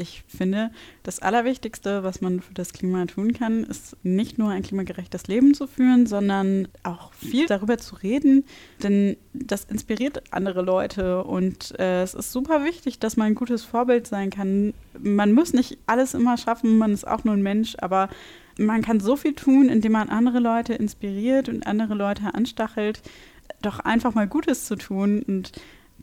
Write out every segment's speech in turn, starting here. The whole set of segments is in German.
ich finde, das Allerwichtigste, was man für das Klima tun kann, ist nicht nur ein klimagerechtes Leben zu führen, sondern auch viel darüber zu reden, denn das inspiriert andere Leute und äh, es ist super wichtig, dass man ein gutes Vorbild sein kann. Man muss nicht alles immer schaffen, man ist auch nur ein Mensch, aber man kann so viel tun, indem man andere Leute inspiriert und andere Leute anstachelt, doch einfach mal Gutes zu tun und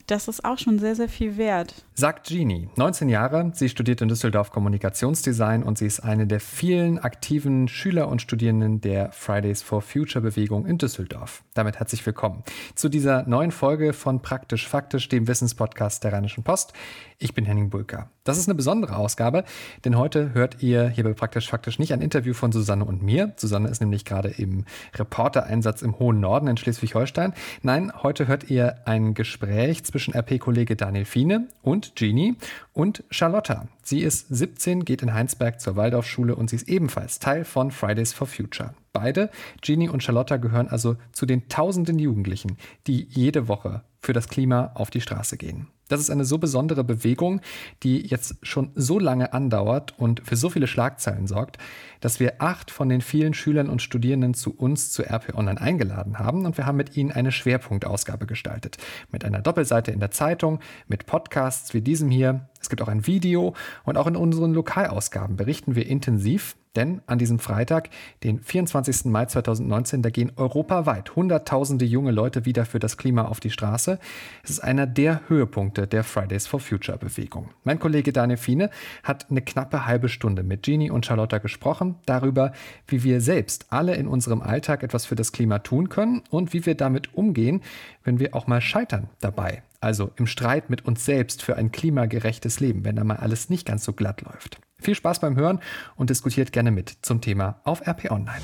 das ist auch schon sehr, sehr viel wert. Sagt Jeannie, 19 Jahre, sie studiert in Düsseldorf Kommunikationsdesign und sie ist eine der vielen aktiven Schüler und Studierenden der Fridays for Future Bewegung in Düsseldorf. Damit herzlich willkommen zu dieser neuen Folge von Praktisch Faktisch, dem Wissenspodcast der Rheinischen Post. Ich bin Henning Bulka. Das ist eine besondere Ausgabe, denn heute hört ihr hier bei Praktisch Faktisch nicht ein Interview von Susanne und mir. Susanne ist nämlich gerade im Reportereinsatz im hohen Norden in Schleswig-Holstein. Nein, heute hört ihr ein Gespräch zwischen RP-Kollege Daniel Fiene und Jeannie und Charlotta. Sie ist 17, geht in Heinsberg zur Waldorfschule und sie ist ebenfalls Teil von Fridays for Future. Beide, Jeannie und Charlotta, gehören also zu den tausenden Jugendlichen, die jede Woche für das Klima auf die Straße gehen. Das ist eine so besondere Bewegung, die jetzt schon so lange andauert und für so viele Schlagzeilen sorgt, dass wir acht von den vielen Schülern und Studierenden zu uns zu RP Online eingeladen haben und wir haben mit ihnen eine Schwerpunktausgabe gestaltet. Mit einer Doppelseite in der Zeitung, mit Podcasts wie diesem hier. Es gibt auch ein Video und auch in unseren Lokalausgaben berichten wir intensiv denn an diesem Freitag, den 24. Mai 2019, da gehen europaweit Hunderttausende junge Leute wieder für das Klima auf die Straße. Es ist einer der Höhepunkte der Fridays for Future Bewegung. Mein Kollege Daniel Fiene hat eine knappe halbe Stunde mit Jeannie und Charlotta gesprochen darüber, wie wir selbst alle in unserem Alltag etwas für das Klima tun können und wie wir damit umgehen, wenn wir auch mal scheitern dabei. Also im Streit mit uns selbst für ein klimagerechtes Leben, wenn da mal alles nicht ganz so glatt läuft. Viel Spaß beim Hören und diskutiert gerne mit zum Thema auf RP Online.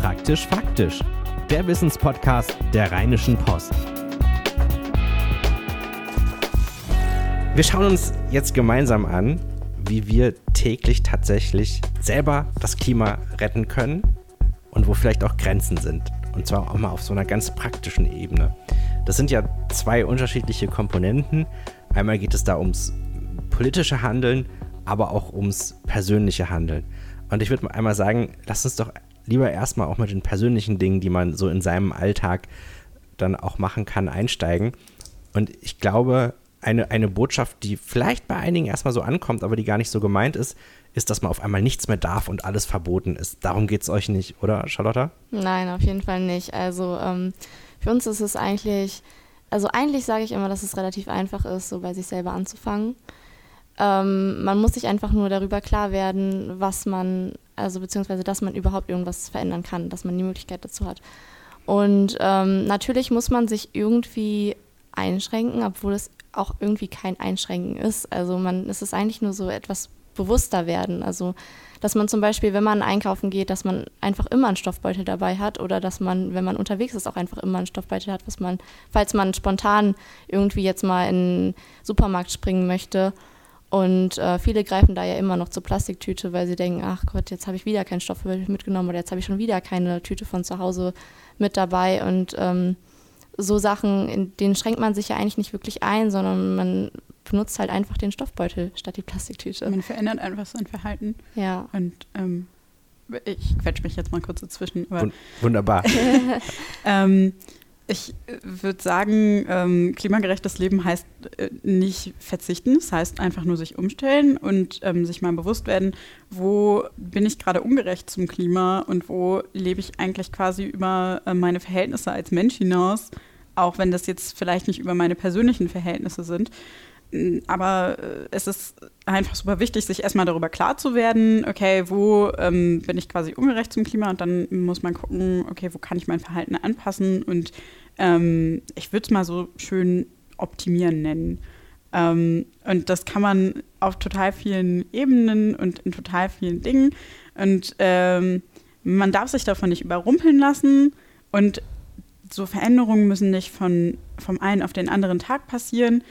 Praktisch faktisch. Der Wissenspodcast der Rheinischen Post. Wir schauen uns jetzt gemeinsam an, wie wir täglich tatsächlich selber das Klima retten können und wo vielleicht auch Grenzen sind. Und zwar auch mal auf so einer ganz praktischen Ebene. Das sind ja zwei unterschiedliche Komponenten. Einmal geht es da ums politische Handeln aber auch ums persönliche Handeln. Und ich würde einmal sagen, lass uns doch lieber erstmal auch mit den persönlichen Dingen, die man so in seinem Alltag dann auch machen kann, einsteigen. Und ich glaube, eine, eine Botschaft, die vielleicht bei einigen erstmal so ankommt, aber die gar nicht so gemeint ist, ist, dass man auf einmal nichts mehr darf und alles verboten ist. Darum geht es euch nicht, oder Charlotta? Nein, auf jeden Fall nicht. Also ähm, für uns ist es eigentlich, also eigentlich sage ich immer, dass es relativ einfach ist, so bei sich selber anzufangen. Ähm, man muss sich einfach nur darüber klar werden, was man, also beziehungsweise, dass man überhaupt irgendwas verändern kann, dass man die Möglichkeit dazu hat. Und ähm, natürlich muss man sich irgendwie einschränken, obwohl es auch irgendwie kein Einschränken ist. Also man, es ist eigentlich nur so etwas bewusster werden. Also dass man zum Beispiel, wenn man einkaufen geht, dass man einfach immer einen Stoffbeutel dabei hat oder dass man, wenn man unterwegs ist, auch einfach immer einen Stoffbeutel hat, was man, falls man spontan irgendwie jetzt mal in den Supermarkt springen möchte, und äh, viele greifen da ja immer noch zur Plastiktüte, weil sie denken, ach Gott, jetzt habe ich wieder keinen Stoff mitgenommen oder jetzt habe ich schon wieder keine Tüte von zu Hause mit dabei. Und ähm, so Sachen, in denen schränkt man sich ja eigentlich nicht wirklich ein, sondern man benutzt halt einfach den Stoffbeutel statt die Plastiktüte. Man verändert einfach sein Verhalten. Ja. Und ähm, ich quetsche mich jetzt mal kurz dazwischen. Wunderbar. ähm, ich würde sagen, ähm, klimagerechtes Leben heißt äh, nicht verzichten, es heißt einfach nur sich umstellen und ähm, sich mal bewusst werden, wo bin ich gerade ungerecht zum Klima und wo lebe ich eigentlich quasi über äh, meine Verhältnisse als Mensch hinaus, auch wenn das jetzt vielleicht nicht über meine persönlichen Verhältnisse sind. Aber äh, es ist einfach super wichtig, sich erstmal darüber klar zu werden, okay, wo ähm, bin ich quasi ungerecht zum Klima und dann muss man gucken, okay, wo kann ich mein Verhalten anpassen und ähm, ich würde es mal so schön optimieren nennen. Ähm, und das kann man auf total vielen Ebenen und in total vielen Dingen. Und ähm, man darf sich davon nicht überrumpeln lassen und so Veränderungen müssen nicht von, vom einen auf den anderen Tag passieren,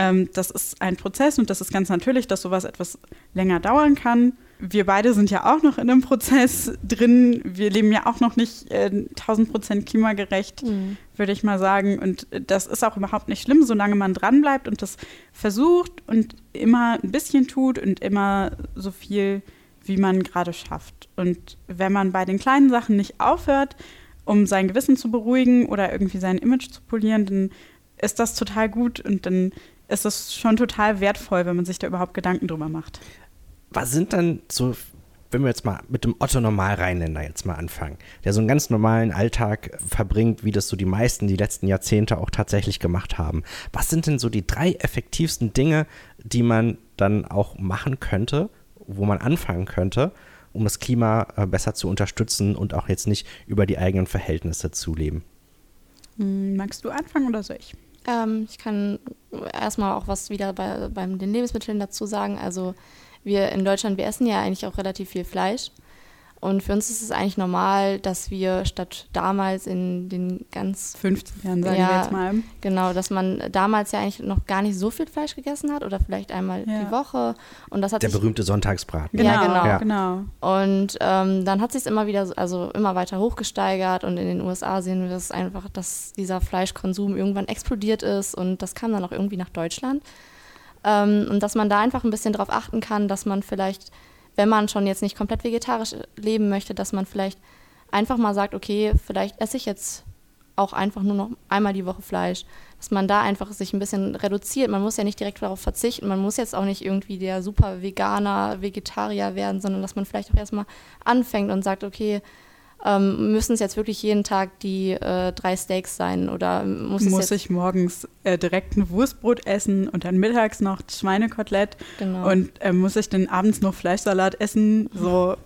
ähm, das ist ein Prozess und das ist ganz natürlich, dass sowas etwas länger dauern kann. wir beide sind ja auch noch in einem Prozess drin. Wir leben ja auch noch nicht äh, 1000 Prozent klimagerecht, mhm. würde ich mal sagen. Und das ist auch überhaupt nicht schlimm, solange man dranbleibt und das versucht und immer ein bisschen tut und immer so viel, wie man gerade schafft. Und wenn man bei den kleinen Sachen nicht aufhört, um sein Gewissen zu beruhigen oder irgendwie sein Image zu polieren, dann ist das total gut und dann ist es schon total wertvoll, wenn man sich da überhaupt Gedanken drüber macht was sind dann so, wenn wir jetzt mal mit dem Otto Normalrheinländer jetzt mal anfangen, der so einen ganz normalen Alltag verbringt, wie das so die meisten die letzten Jahrzehnte auch tatsächlich gemacht haben. Was sind denn so die drei effektivsten Dinge, die man dann auch machen könnte, wo man anfangen könnte, um das Klima äh, besser zu unterstützen und auch jetzt nicht über die eigenen Verhältnisse zu leben? Hm, magst du anfangen oder soll ich? Ähm, ich kann erstmal auch was wieder bei, beim den Lebensmitteln dazu sagen. Also wir in Deutschland, wir essen ja eigentlich auch relativ viel Fleisch. Und für uns ist es eigentlich normal, dass wir statt damals in den ganz 50 Jahren, sagen ja, wir jetzt mal. Genau, dass man damals ja eigentlich noch gar nicht so viel Fleisch gegessen hat oder vielleicht einmal ja. die Woche. Und das hat Der berühmte Sonntagsbraten. Genau, ja, genau. Ja. genau. Und ähm, dann hat sich immer wieder, also immer weiter hochgesteigert und in den USA sehen wir es einfach, dass dieser Fleischkonsum irgendwann explodiert ist und das kam dann auch irgendwie nach Deutschland. Ähm, und dass man da einfach ein bisschen drauf achten kann, dass man vielleicht, wenn man schon jetzt nicht komplett vegetarisch leben möchte, dass man vielleicht einfach mal sagt, okay, vielleicht esse ich jetzt auch einfach nur noch einmal die Woche Fleisch. Dass man da einfach sich ein bisschen reduziert. Man muss ja nicht direkt darauf verzichten. Man muss jetzt auch nicht irgendwie der super Veganer, Vegetarier werden, sondern dass man vielleicht auch erstmal anfängt und sagt, okay, ähm, müssen es jetzt wirklich jeden Tag die äh, drei Steaks sein oder muss, muss es ich morgens äh, direkt ein Wurstbrot essen und dann mittags noch Schweinekotelett genau. und äh, muss ich dann abends noch Fleischsalat essen? So,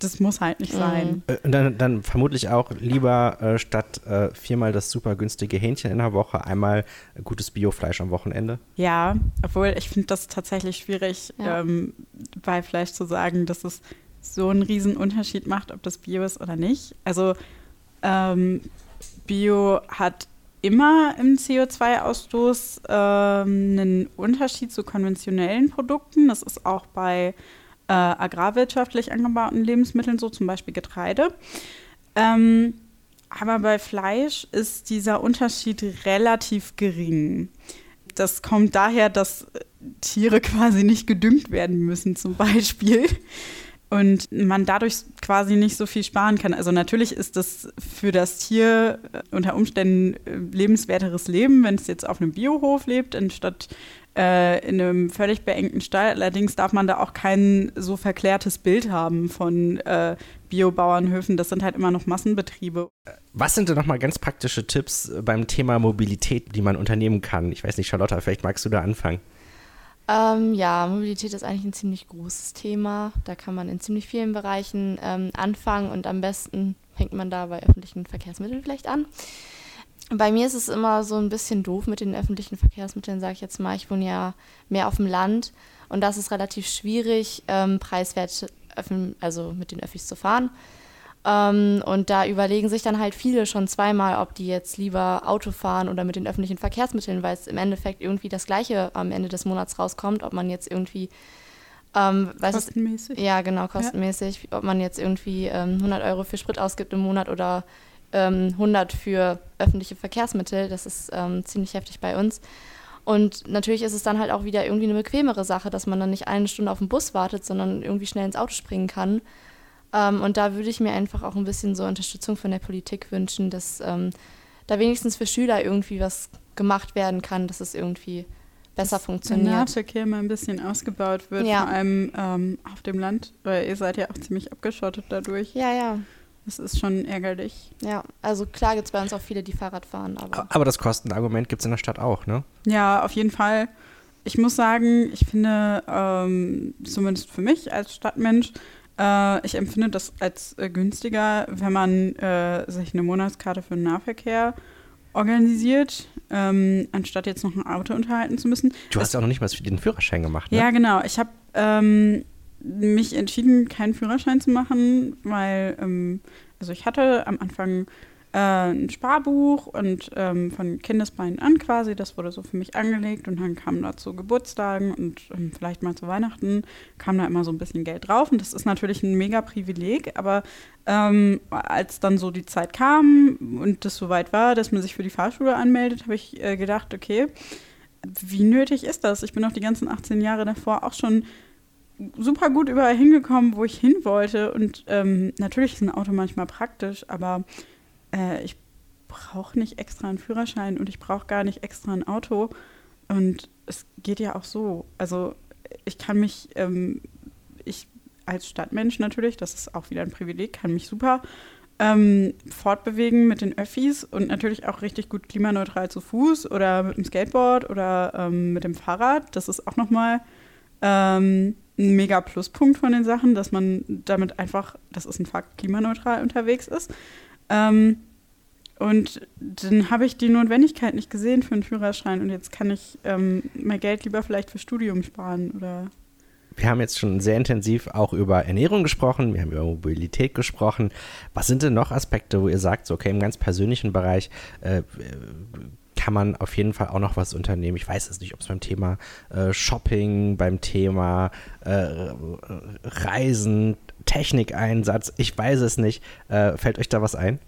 das muss halt nicht mhm. sein. Äh, und dann, dann, vermutlich auch lieber äh, statt äh, viermal das super günstige Hähnchen in der Woche einmal gutes Biofleisch am Wochenende? Ja, obwohl ich finde das tatsächlich schwierig, ja. ähm, bei Fleisch zu sagen, dass es so einen riesen Unterschied macht, ob das Bio ist oder nicht. Also ähm, Bio hat immer im CO2-Ausstoß ähm, einen Unterschied zu konventionellen Produkten. Das ist auch bei äh, agrarwirtschaftlich angebauten Lebensmitteln so, zum Beispiel Getreide. Ähm, aber bei Fleisch ist dieser Unterschied relativ gering. Das kommt daher, dass Tiere quasi nicht gedüngt werden müssen, zum Beispiel und man dadurch quasi nicht so viel sparen kann. Also natürlich ist das für das Tier äh, unter Umständen äh, lebenswerteres Leben, wenn es jetzt auf einem Biohof lebt, anstatt äh, in einem völlig beengten Stall. Allerdings darf man da auch kein so verklärtes Bild haben von äh, Biobauernhöfen. Das sind halt immer noch Massenbetriebe. Was sind denn nochmal ganz praktische Tipps beim Thema Mobilität, die man unternehmen kann? Ich weiß nicht, Charlotta, vielleicht magst du da anfangen. Ähm, ja, Mobilität ist eigentlich ein ziemlich großes Thema. Da kann man in ziemlich vielen Bereichen ähm, anfangen und am besten fängt man da bei öffentlichen Verkehrsmitteln vielleicht an. Bei mir ist es immer so ein bisschen doof mit den öffentlichen Verkehrsmitteln, sage ich jetzt mal. Ich wohne ja mehr auf dem Land und das ist relativ schwierig, ähm, preiswert also mit den Öffis zu fahren. Ähm, und da überlegen sich dann halt viele schon zweimal, ob die jetzt lieber Auto fahren oder mit den öffentlichen Verkehrsmitteln, weil es im Endeffekt irgendwie das Gleiche am Ende des Monats rauskommt, ob man jetzt irgendwie ähm, kostenmäßig? Es, ja, genau, kostenmäßig. Ja. Ob man jetzt irgendwie ähm, 100 Euro für Sprit ausgibt im Monat oder ähm, 100 für öffentliche Verkehrsmittel. Das ist ähm, ziemlich heftig bei uns. Und natürlich ist es dann halt auch wieder irgendwie eine bequemere Sache, dass man dann nicht eine Stunde auf den Bus wartet, sondern irgendwie schnell ins Auto springen kann. Ähm, und da würde ich mir einfach auch ein bisschen so Unterstützung von der Politik wünschen, dass ähm, da wenigstens für Schüler irgendwie was gemacht werden kann, dass es irgendwie besser dass funktioniert. Der Nahverkehr mal ein bisschen ausgebaut wird, ja. vor allem ähm, auf dem Land, weil ihr seid ja auch ziemlich abgeschottet dadurch. Ja, ja. Das ist schon ärgerlich. Ja, also klar gibt es bei uns auch viele, die Fahrrad fahren. Aber, aber das Kostenargument gibt es in der Stadt auch, ne? Ja, auf jeden Fall. Ich muss sagen, ich finde, ähm, zumindest für mich als Stadtmensch, äh, ich empfinde das als äh, günstiger, wenn man äh, sich eine Monatskarte für den Nahverkehr organisiert, ähm, anstatt jetzt noch ein Auto unterhalten zu müssen. Du hast ja auch noch nicht mal den Führerschein gemacht, ne? Ja, genau. Ich habe ähm, mich entschieden, keinen Führerschein zu machen, weil, ähm, also ich hatte am Anfang äh, ein Sparbuch und ähm, von Kindesbeinen an quasi, das wurde so für mich angelegt und dann kam da zu Geburtstagen und ähm, vielleicht mal zu Weihnachten kam da immer so ein bisschen Geld drauf und das ist natürlich ein mega Privileg, aber ähm, als dann so die Zeit kam und das soweit war, dass man sich für die Fahrschule anmeldet, habe ich äh, gedacht, okay, wie nötig ist das? Ich bin auch die ganzen 18 Jahre davor auch schon super gut überall hingekommen, wo ich hin wollte. Und ähm, natürlich ist ein Auto manchmal praktisch, aber äh, ich brauche nicht extra einen Führerschein und ich brauche gar nicht extra ein Auto. Und es geht ja auch so. Also ich kann mich, ähm, ich als Stadtmensch natürlich, das ist auch wieder ein Privileg, kann mich super ähm, fortbewegen mit den Öffis und natürlich auch richtig gut klimaneutral zu Fuß oder mit dem Skateboard oder ähm, mit dem Fahrrad. Das ist auch nochmal ähm, ein mega Pluspunkt von den Sachen, dass man damit einfach, das ist ein Fakt, klimaneutral unterwegs ist. Ähm, und dann habe ich die Notwendigkeit nicht gesehen für einen Führerschein und jetzt kann ich ähm, mein Geld lieber vielleicht für Studium sparen oder wir haben jetzt schon sehr intensiv auch über Ernährung gesprochen, wir haben über Mobilität gesprochen. Was sind denn noch Aspekte, wo ihr sagt, so, okay, im ganz persönlichen Bereich äh, kann man auf jeden Fall auch noch was unternehmen. Ich weiß es nicht, ob es beim Thema äh, Shopping, beim Thema äh, Reisen, Technikeinsatz, ich weiß es nicht. Äh, fällt euch da was ein?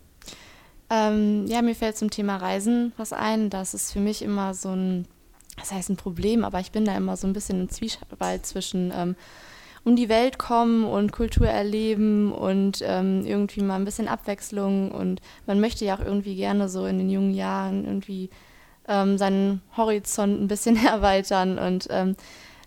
Ähm, ja, mir fällt zum Thema Reisen was ein. Das ist für mich immer so ein, das heißt ein Problem, aber ich bin da immer so ein bisschen im Zwiespalt zwischen ähm, um die Welt kommen und Kultur erleben und ähm, irgendwie mal ein bisschen Abwechslung. Und man möchte ja auch irgendwie gerne so in den jungen Jahren irgendwie ähm, seinen Horizont ein bisschen erweitern. Und ähm,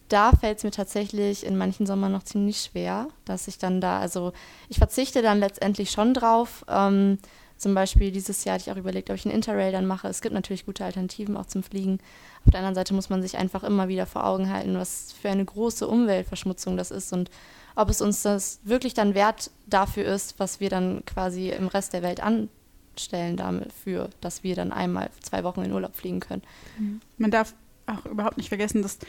da fällt es mir tatsächlich in manchen Sommern noch ziemlich schwer, dass ich dann da, also ich verzichte dann letztendlich schon drauf. Ähm, zum Beispiel dieses Jahr hatte ich auch überlegt, ob ich einen Interrail dann mache. Es gibt natürlich gute Alternativen auch zum Fliegen. Auf der anderen Seite muss man sich einfach immer wieder vor Augen halten, was für eine große Umweltverschmutzung das ist und ob es uns das wirklich dann wert dafür ist, was wir dann quasi im Rest der Welt anstellen dafür, dass wir dann einmal zwei Wochen in Urlaub fliegen können. Mhm. Man darf auch überhaupt nicht vergessen, dass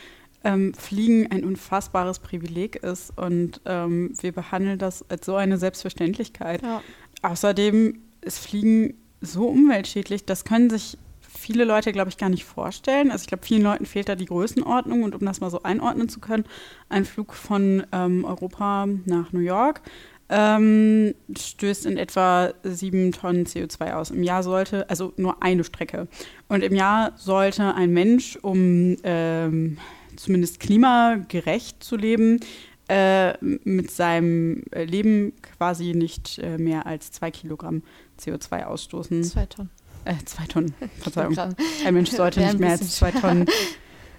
ähm, Fliegen ein unfassbares Privileg ist und ähm, wir behandeln das als so eine Selbstverständlichkeit. Ja. Außerdem ist Fliegen so umweltschädlich, das können sich viele Leute, glaube ich, gar nicht vorstellen. Also ich glaube, vielen Leuten fehlt da die Größenordnung und um das mal so einordnen zu können, ein Flug von ähm, Europa nach New York ähm, stößt in etwa sieben Tonnen CO2 aus. Im Jahr sollte, also nur eine Strecke. Und im Jahr sollte ein Mensch, um ähm, zumindest klimagerecht zu leben, äh, mit seinem Leben quasi nicht äh, mehr als zwei Kilogramm CO2 ausstoßen. Zwei Tonnen. Äh, zwei Tonnen, Verzeihung. Ein Mensch sollte nicht mehr als zwei Tonnen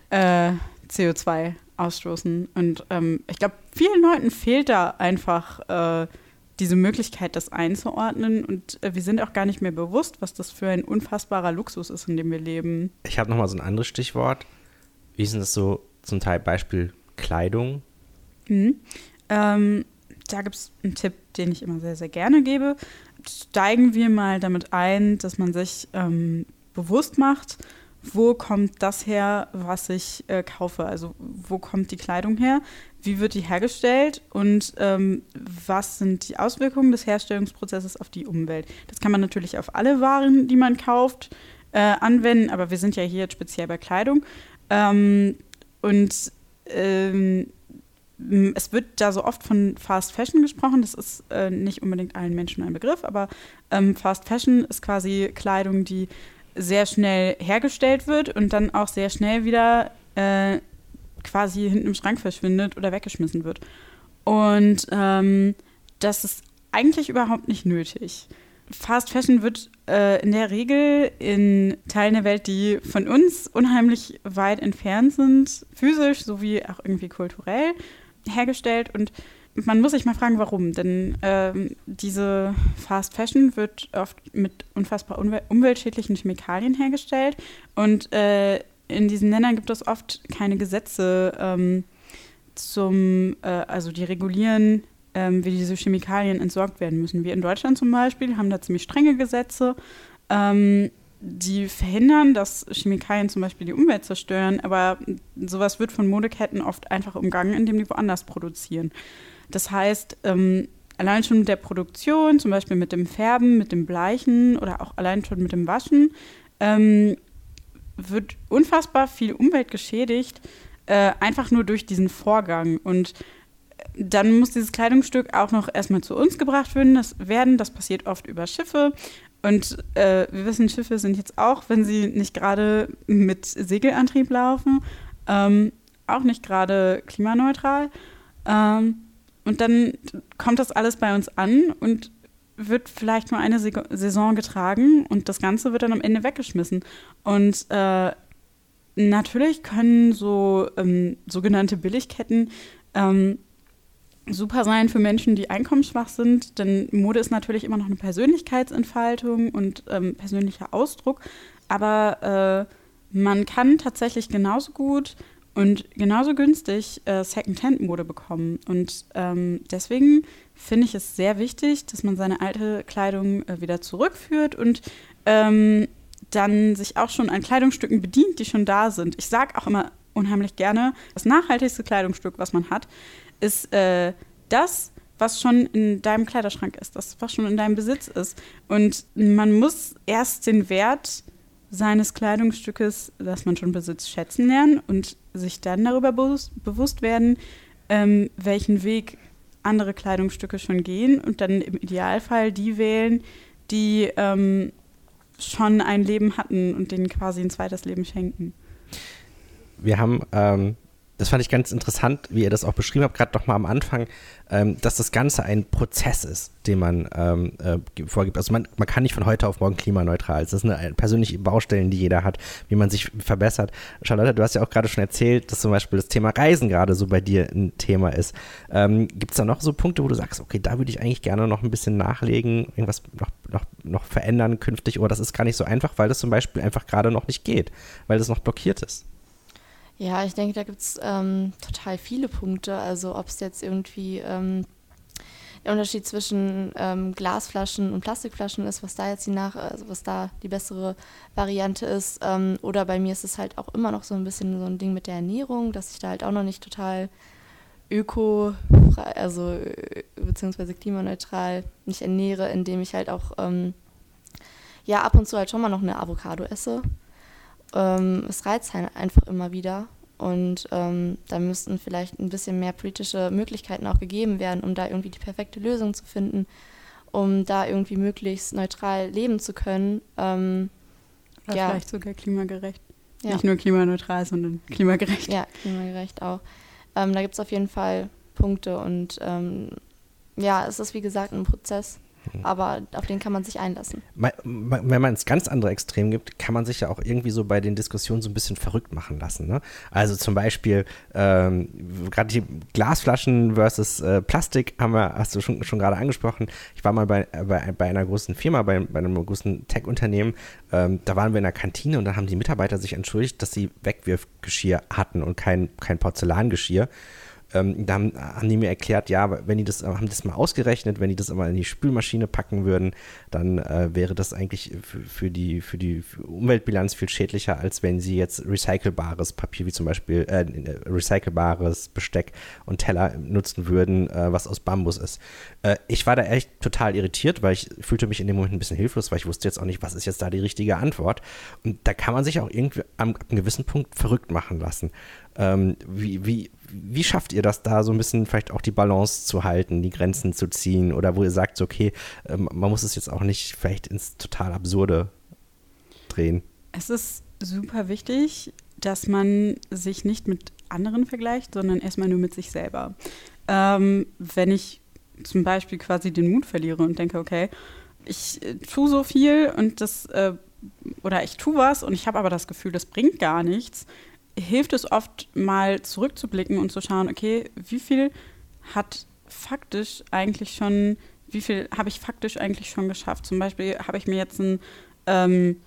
äh, CO2 ausstoßen. Und ähm, ich glaube, vielen Leuten fehlt da einfach äh, diese Möglichkeit, das einzuordnen. Und äh, wir sind auch gar nicht mehr bewusst, was das für ein unfassbarer Luxus ist, in dem wir leben. Ich habe nochmal so ein anderes Stichwort. Wie ist denn das so zum Teil Beispiel Kleidung? Mhm. Ähm, da gibt es einen Tipp, den ich immer sehr, sehr gerne gebe steigen wir mal damit ein, dass man sich ähm, bewusst macht, wo kommt das her, was ich äh, kaufe? Also wo kommt die Kleidung her? Wie wird die hergestellt? Und ähm, was sind die Auswirkungen des Herstellungsprozesses auf die Umwelt? Das kann man natürlich auf alle Waren, die man kauft, äh, anwenden, aber wir sind ja hier jetzt speziell bei Kleidung. Ähm, und ähm, es wird da so oft von Fast Fashion gesprochen. Das ist äh, nicht unbedingt allen Menschen ein Begriff, aber ähm, Fast Fashion ist quasi Kleidung, die sehr schnell hergestellt wird und dann auch sehr schnell wieder äh, quasi hinten im Schrank verschwindet oder weggeschmissen wird. Und ähm, das ist eigentlich überhaupt nicht nötig. Fast Fashion wird äh, in der Regel in Teilen der Welt, die von uns unheimlich weit entfernt sind, physisch sowie auch irgendwie kulturell, hergestellt und man muss sich mal fragen, warum. Denn ähm, diese Fast Fashion wird oft mit unfassbar umwel umweltschädlichen Chemikalien hergestellt. Und äh, in diesen Ländern gibt es oft keine Gesetze ähm, zum, äh, also die regulieren, ähm, wie diese Chemikalien entsorgt werden müssen. Wir in Deutschland zum Beispiel haben da ziemlich strenge Gesetze. Ähm, die verhindern, dass Chemikalien zum Beispiel die Umwelt zerstören, aber sowas wird von Modeketten oft einfach umgangen, indem die woanders produzieren. Das heißt, ähm, allein schon mit der Produktion, zum Beispiel mit dem Färben, mit dem Bleichen oder auch allein schon mit dem Waschen, ähm, wird unfassbar viel Umwelt geschädigt, äh, einfach nur durch diesen Vorgang. Und dann muss dieses Kleidungsstück auch noch erstmal zu uns gebracht werden. Das, werden. das passiert oft über Schiffe. Und äh, wir wissen, Schiffe sind jetzt auch, wenn sie nicht gerade mit Segelantrieb laufen, ähm, auch nicht gerade klimaneutral. Ähm, und dann kommt das alles bei uns an und wird vielleicht nur eine Saison getragen und das Ganze wird dann am Ende weggeschmissen. Und äh, natürlich können so ähm, sogenannte Billigketten ähm, super sein für Menschen, die einkommensschwach sind, denn Mode ist natürlich immer noch eine Persönlichkeitsentfaltung und ähm, persönlicher Ausdruck, aber äh, man kann tatsächlich genauso gut und genauso günstig äh, Second-Hand-Mode bekommen. Und ähm, deswegen finde ich es sehr wichtig, dass man seine alte Kleidung äh, wieder zurückführt und ähm, dann sich auch schon an Kleidungsstücken bedient, die schon da sind. Ich sage auch immer unheimlich gerne, das nachhaltigste Kleidungsstück, was man hat, ist äh, das, was schon in deinem Kleiderschrank ist, das, was schon in deinem Besitz ist. Und man muss erst den Wert seines Kleidungsstückes, das man schon besitzt, schätzen lernen und sich dann darüber bewusst, werden, ähm, welchen Weg andere Kleidungsstücke schon gehen und dann im Idealfall die wählen, die ähm, schon ein Leben hatten und denen quasi ein zweites Leben schenken. Wir haben ähm, das fand ich ganz interessant, wie ihr das auch beschrieben habt, gerade doch mal am Anfang, ähm, dass das Ganze ein Prozess ist, den man ähm, äh, vorgibt. Also man, man kann nicht von heute auf morgen klimaneutral. Das sind persönliche Baustellen, die jeder hat, wie man sich verbessert. Charlotte, du hast ja auch gerade schon erzählt, dass zum Beispiel das Thema Reisen gerade so bei dir ein Thema ist. Ähm, Gibt es da noch so Punkte, wo du sagst, okay, da würde ich eigentlich gerne noch ein bisschen nachlegen, irgendwas noch, noch, noch verändern künftig, oder das ist gar nicht so einfach, weil das zum Beispiel einfach gerade noch nicht geht, weil das noch blockiert ist? Ja, ich denke, da gibt es ähm, total viele Punkte. Also ob es jetzt irgendwie ähm, der Unterschied zwischen ähm, Glasflaschen und Plastikflaschen ist, was da jetzt die nach, also was da die bessere Variante ist. Ähm, oder bei mir ist es halt auch immer noch so ein bisschen so ein Ding mit der Ernährung, dass ich da halt auch noch nicht total öko, also äh, beziehungsweise klimaneutral mich ernähre, indem ich halt auch ähm, ja ab und zu halt schon mal noch eine Avocado esse ähm, es reizt halt einfach immer wieder. Und ähm, da müssten vielleicht ein bisschen mehr politische Möglichkeiten auch gegeben werden, um da irgendwie die perfekte Lösung zu finden, um da irgendwie möglichst neutral leben zu können. Ähm, Oder ja. vielleicht sogar klimagerecht. Ja. Nicht nur klimaneutral, sondern klimagerecht. Ja, klimagerecht auch. Ähm, da gibt es auf jeden Fall Punkte und ähm, ja, es ist wie gesagt ein Prozess. Aber auf den kann man sich einlassen. Wenn man ins ganz andere Extrem gibt, kann man sich ja auch irgendwie so bei den Diskussionen so ein bisschen verrückt machen lassen. Ne? Also zum Beispiel ähm, gerade die Glasflaschen versus äh, Plastik haben wir, hast du schon, schon gerade angesprochen. Ich war mal bei, bei, bei einer großen Firma, bei, bei einem großen Tech-Unternehmen. Ähm, da waren wir in der Kantine und da haben die Mitarbeiter sich entschuldigt, dass sie Wegwirfgeschirr hatten und kein, kein Porzellangeschirr ähm, da haben, haben, die mir erklärt, ja, wenn die das, haben das mal ausgerechnet, wenn die das immer in die Spülmaschine packen würden, dann äh, wäre das eigentlich für, die, für die Umweltbilanz viel schädlicher, als wenn sie jetzt recycelbares Papier, wie zum Beispiel äh, recycelbares Besteck und Teller nutzen würden, äh, was aus Bambus ist. Äh, ich war da echt total irritiert, weil ich fühlte mich in dem Moment ein bisschen hilflos, weil ich wusste jetzt auch nicht, was ist jetzt da die richtige Antwort. Und da kann man sich auch irgendwie am, einem gewissen Punkt verrückt machen lassen. Ähm, wie, wie, wie schafft ihr das da so ein bisschen vielleicht auch die Balance zu halten, die Grenzen zu ziehen oder wo ihr sagt, okay, ähm, man muss es jetzt auch nicht vielleicht ins total Absurde drehen? Es ist super wichtig, dass man sich nicht mit anderen vergleicht, sondern erstmal nur mit sich selber. Ähm, wenn ich zum Beispiel quasi den Mut verliere und denke, okay, ich äh, tue so viel und das äh, oder ich tue was und ich habe aber das Gefühl, das bringt gar nichts, hilft es oft mal zurückzublicken und zu schauen, okay, wie viel hat faktisch eigentlich schon, wie viel habe ich faktisch eigentlich schon geschafft? Zum Beispiel habe ich mir jetzt einen, ähm,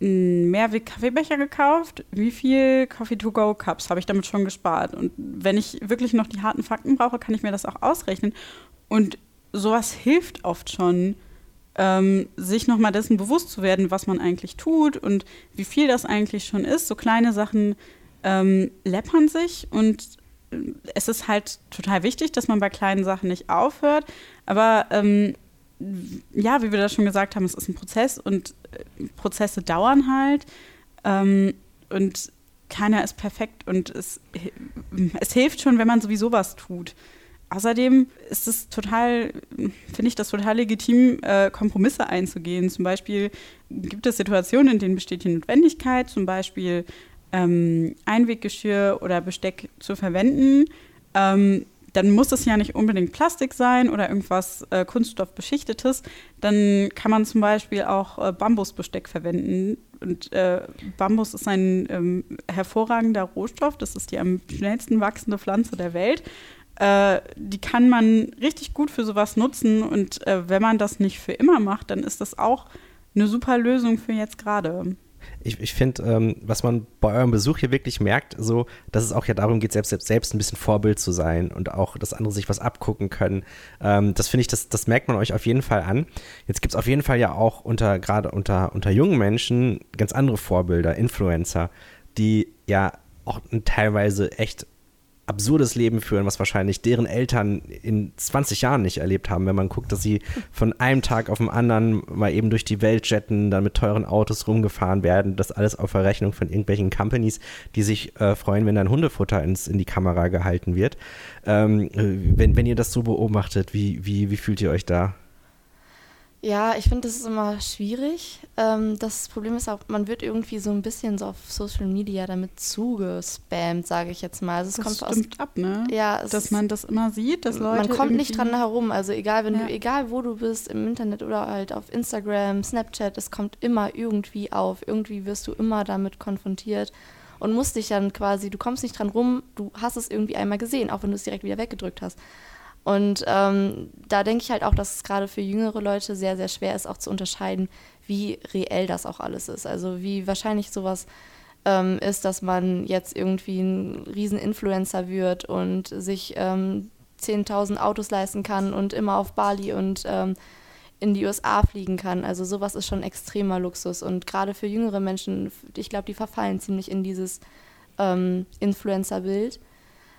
einen Mehrweg-Kaffeebecher gekauft. Wie viel Coffee-to-go-Cups habe ich damit schon gespart? Und wenn ich wirklich noch die harten Fakten brauche, kann ich mir das auch ausrechnen. Und sowas hilft oft schon, ähm, sich nochmal dessen bewusst zu werden, was man eigentlich tut und wie viel das eigentlich schon ist. So kleine Sachen ähm, läppern sich und es ist halt total wichtig, dass man bei kleinen Sachen nicht aufhört. Aber ähm, ja, wie wir das schon gesagt haben, es ist ein Prozess und äh, Prozesse dauern halt. Ähm, und keiner ist perfekt und es, es hilft schon, wenn man sowieso was tut. Außerdem ist es total, finde ich das total legitim, äh, Kompromisse einzugehen. Zum Beispiel gibt es Situationen, in denen besteht die Notwendigkeit, zum Beispiel ähm, Einweggeschirr oder Besteck zu verwenden. Ähm, dann muss es ja nicht unbedingt Plastik sein oder irgendwas äh, Kunststoffbeschichtetes. Dann kann man zum Beispiel auch äh, Bambusbesteck verwenden. Und äh, Bambus ist ein ähm, hervorragender Rohstoff. Das ist die am schnellsten wachsende Pflanze der Welt. Äh, die kann man richtig gut für sowas nutzen. Und äh, wenn man das nicht für immer macht, dann ist das auch eine super Lösung für jetzt gerade ich, ich finde, ähm, was man bei eurem Besuch hier wirklich merkt, so, dass es auch ja darum geht, selbst, selbst, selbst ein bisschen Vorbild zu sein und auch, dass andere sich was abgucken können. Ähm, das finde ich, das, das merkt man euch auf jeden Fall an. Jetzt gibt es auf jeden Fall ja auch unter, gerade unter, unter jungen Menschen ganz andere Vorbilder, Influencer, die ja auch teilweise echt absurdes Leben führen, was wahrscheinlich deren Eltern in 20 Jahren nicht erlebt haben, wenn man guckt, dass sie von einem Tag auf den anderen mal eben durch die Welt jetten, dann mit teuren Autos rumgefahren werden, das alles auf Verrechnung von irgendwelchen Companies, die sich äh, freuen, wenn dann Hundefutter ins, in die Kamera gehalten wird. Ähm, wenn, wenn ihr das so beobachtet, wie, wie, wie fühlt ihr euch da? Ja, ich finde, das ist immer schwierig. Ähm, das Problem ist auch, man wird irgendwie so ein bisschen so auf Social Media damit zugespammt, sage ich jetzt mal. Also es das kommt stimmt aus, ab, ne? Ja, dass man das immer sieht, dass Leute. Man kommt nicht dran herum. Also egal, wenn Ja. du, egal wo du bist, im Internet oder halt auf Instagram, Snapchat, es kommt immer irgendwie auf. Irgendwie wirst du immer damit konfrontiert und musst dich dann quasi, du kommst nicht dran rum, du hast es irgendwie einmal gesehen, auch wenn du es direkt wieder weggedrückt hast. Und ähm, da denke ich halt auch, dass es gerade für jüngere Leute sehr, sehr schwer ist, auch zu unterscheiden, wie reell das auch alles ist. Also wie wahrscheinlich sowas ähm, ist, dass man jetzt irgendwie ein Riesen-Influencer wird und sich ähm, 10.000 Autos leisten kann und immer auf Bali und ähm, in die USA fliegen kann. Also sowas ist schon extremer Luxus. Und gerade für jüngere Menschen, ich glaube, die verfallen ziemlich in dieses ähm, Influencer-Bild.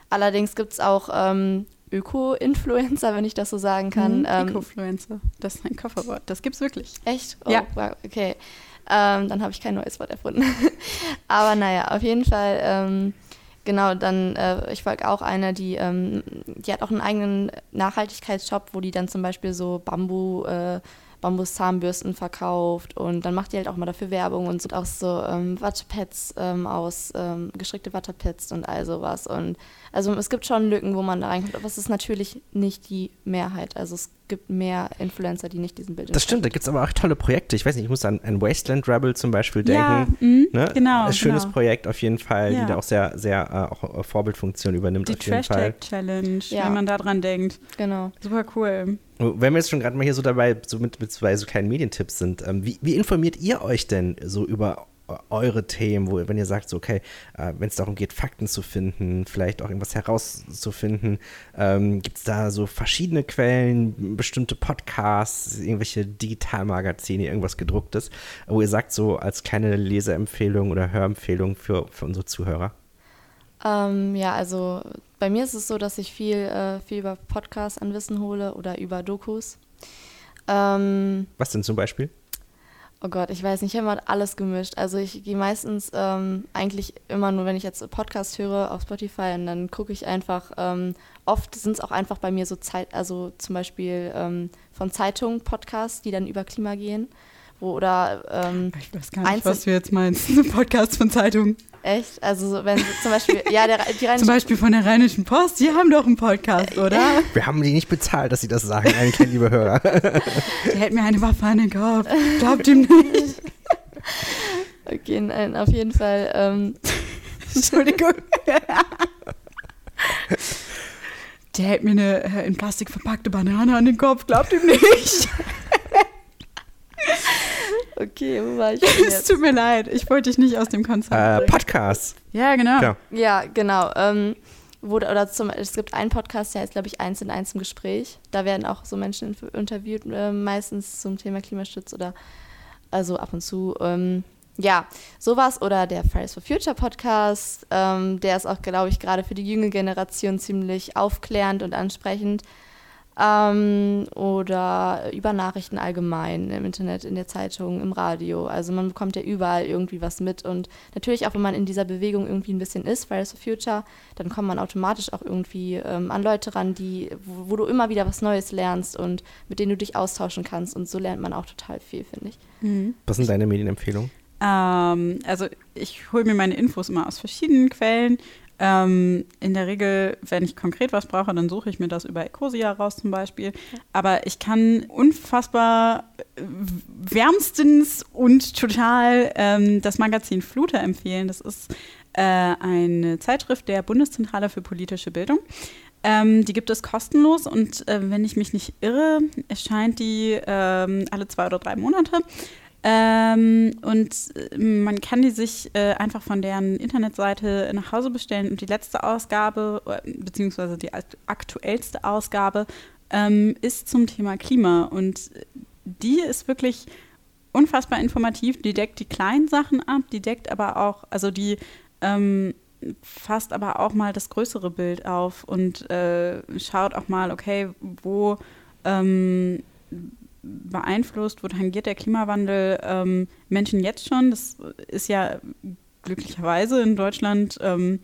Allerdings gibt es auch ähm, Öko-Influencer, wenn ich das so sagen kann. Mhm, Ähm, Ecofluencer. Das ist ein Kofferwort. Das gibt's wirklich. Echt? Oh, Ja. wow, okay. Ähm, dann habe ich kein neues Wort erfunden. Aber naja, auf jeden Fall, ähm, genau, dann, äh, ich folge auch einer, die, ähm, die hat auch einen eigenen Nachhaltigkeitsshop, wo die dann zum Beispiel so Bambu, äh, Bambuszahnbürsten verkauft und dann macht die halt auch mal dafür Werbung und so auch so ähm, Wattepads ähm, aus, ähm, gestrickte Wattepads und all sowas. Und also es gibt schon Lücken, wo man da reinkommt, aber es ist natürlich nicht die Mehrheit. Also es gibt mehr Influencer, die nicht diesem Bild Das stimmt, da gibt es aber auch tolle Projekte. Ich weiß nicht, ich muss an, an Wasteland Rebel zum Beispiel Ja, denken. mhm, ne? genau, Ein schönes genau. Projekt auf jeden Fall, Ja. die da auch sehr, sehr äh, auch äh, Vorbildfunktion übernimmt Die auf jeden Fall. Trash-Tag-Challenge, Ja. wenn man da dran denkt. Genau. Super cool. Wenn wir jetzt schon gerade mal hier so dabei, so mit, mit zwei so kleinen Medientipps sind, ähm, wie, wie informiert ihr euch denn so über eure Themen, wo, wenn ihr sagt, so, okay, äh, wenn es darum geht, Fakten zu finden, vielleicht auch irgendwas herauszufinden, ähm, gibt es da so verschiedene Quellen, bestimmte Podcasts, irgendwelche Digitalmagazine, irgendwas gedrucktes, wo ihr sagt, so als kleine Leseempfehlung oder Hörempfehlung für, für unsere Zuhörer? Ähm, ja, also bei mir ist es so, dass ich viel, äh, viel über Podcasts an Wissen hole oder über Dokus. Ähm, Was denn zum Beispiel? Oh Gott, ich weiß nicht, ich habe mal alles gemischt. Also ich gehe meistens ähm, eigentlich immer nur, wenn ich jetzt Podcast höre auf Spotify und dann gucke ich einfach, ähm, oft sind es auch einfach bei mir so Zeit, also zum Beispiel ähm, von Zeitungen Podcasts, die dann über Klima gehen. Wo, oder ähm, Ich weiß gar nicht, Einzel- was du jetzt meinst. Ein Podcast von Zeitung. echt, also so, wenn sie zum Beispiel, ja, der, die rein Zum Beispiel von der Rheinischen Post. Die haben doch einen Podcast, oder? Wir haben die nicht bezahlt, dass sie das sagen, eigentlich, liebe Hörer. Der hält mir eine Waffe an den Kopf. Glaubt ihm nicht. Okay, nein, auf jeden Fall. Ähm, Entschuldigung. Der hält mir eine äh, in Plastik verpackte Banane an den Kopf. Glaubt ihm nicht. Okay, wo war ich Es tut mir leid. Ich wollte dich nicht aus dem Konzept äh. Podcasts. Ja, genau. Genau. Ja, genau. Ähm, wurde, oder zum, es gibt einen Podcast, der heißt, glaube ich, Eins in Eins im Gespräch. Da werden auch so Menschen interviewt, äh, meistens zum Thema Klimaschutz oder also ab und zu. Ähm, ja, sowas oder der Fridays for Future Podcast, ähm, der ist auch, glaube ich, gerade für die junge Generation ziemlich aufklärend und ansprechend. Ähm, oder über Nachrichten allgemein im Internet, in der Zeitung, im Radio. Also man bekommt ja überall irgendwie was mit. Und natürlich auch, wenn man in dieser Bewegung irgendwie ein bisschen ist, Fridays for Future, dann kommt man automatisch auch irgendwie ähm, an Leute ran, die, wo, wo, du immer wieder was Neues lernst und mit denen du dich austauschen kannst. Und so lernt man auch total viel, finde ich. Mhm. Was sind deine Medienempfehlungen? Ähm, also ich hole mir meine Infos immer aus verschiedenen Quellen. Ähm, in der Regel, wenn ich konkret was brauche, dann suche ich mir das über Ecosia raus zum Beispiel. Aber ich kann unfassbar äh, wärmstens und total ähm, das Magazin Fluter empfehlen. Das ist äh, eine Zeitschrift der Bundeszentrale für politische Bildung. Ähm, die gibt es kostenlos und äh, wenn ich mich nicht irre, erscheint die ähm, alle zwei oder drei Monate. Ähm, und äh, man kann die sich äh, einfach von deren Internetseite nach Hause bestellen. Und die letzte Ausgabe, äh, beziehungsweise die aktuellste Ausgabe, ähm, ist zum Thema Klima. Und die ist wirklich unfassbar informativ. Die deckt die kleinen Sachen ab, die deckt aber auch, also die ähm, fasst aber auch mal das größere Bild auf und äh, schaut auch mal, okay, wo ähm, beeinflusst, wo tangiert der Klimawandel ähm, Menschen jetzt schon? Das ist ja glücklicherweise in Deutschland ähm,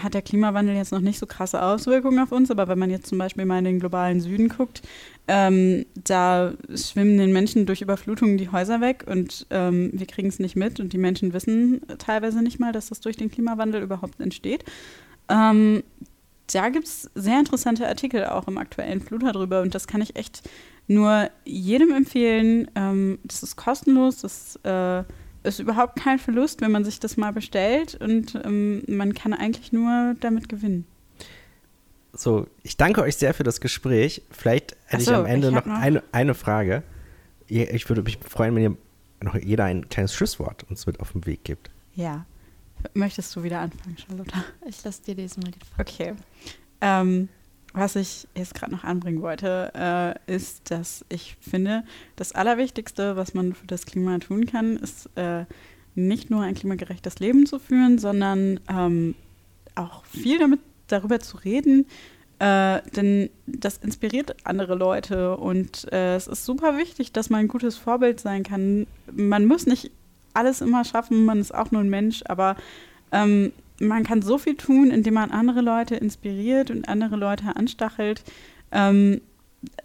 hat der Klimawandel jetzt noch nicht so krasse Auswirkungen auf uns, aber wenn man jetzt zum Beispiel mal in den globalen Süden guckt, ähm, da schwimmen den Menschen durch Überflutungen die Häuser weg und ähm, wir kriegen es nicht mit und die Menschen wissen teilweise nicht mal, dass das durch den Klimawandel überhaupt entsteht. Ähm, da gibt es sehr interessante Artikel auch im aktuellen Fluter drüber und das kann ich echt nur jedem empfehlen. Ähm, das ist kostenlos, das äh, ist überhaupt kein Verlust, wenn man sich das mal bestellt und ähm, man kann eigentlich nur damit gewinnen. So, ich danke euch sehr für das Gespräch. Vielleicht hätte so, ich am Ende ich noch, noch, Eine, eine Frage. Ich würde mich freuen, wenn ihr noch jeder ein kleines Schlusswort uns mit auf den Weg gibt. Ja. Möchtest du wieder anfangen, Charlotte? Ich lasse dir diesmal die Frage. Okay. Ähm, was ich jetzt gerade noch anbringen wollte, äh, ist, dass ich finde, das Allerwichtigste, was man für das Klima tun kann, ist äh, nicht nur ein klimagerechtes Leben zu führen, sondern ähm, auch viel damit darüber zu reden, äh, denn das inspiriert andere Leute und äh, es ist super wichtig, dass man ein gutes Vorbild sein kann. Man muss nicht alles immer schaffen, man ist auch nur ein Mensch, aber ähm, man kann so viel tun, indem man andere Leute inspiriert und andere Leute anstachelt, ähm,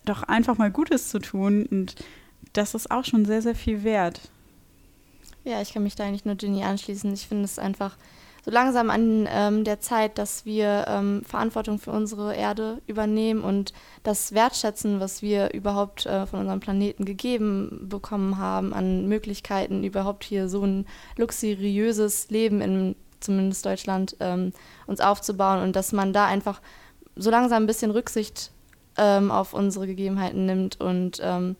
doch einfach mal Gutes zu tun. Und das ist auch schon sehr, sehr viel wert. Ja, ich kann mich da eigentlich nur Ginny anschließen. Ich finde es einfach so langsam an ähm, der Zeit, dass wir ähm, Verantwortung für unsere Erde übernehmen und das wertschätzen, was wir überhaupt äh, von unserem Planeten gegeben bekommen haben, an Möglichkeiten, überhaupt hier so ein luxuriöses Leben in zumindest Deutschland, ähm, uns aufzubauen und dass man da einfach so langsam ein bisschen Rücksicht ähm, auf unsere Gegebenheiten nimmt und ähm,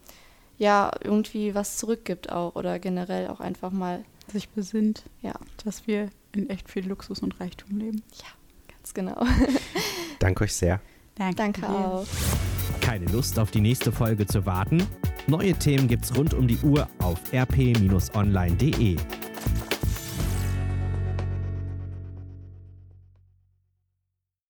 ja, irgendwie was zurückgibt auch oder generell auch einfach mal sich besinnt, ja. dass wir in echt viel Luxus und Reichtum leben. Ja, ganz genau. Danke euch sehr. Danke, Danke auch. Keine Lust auf die nächste Folge zu warten? Neue Themen gibt's rund um die Uhr auf rp-online.de.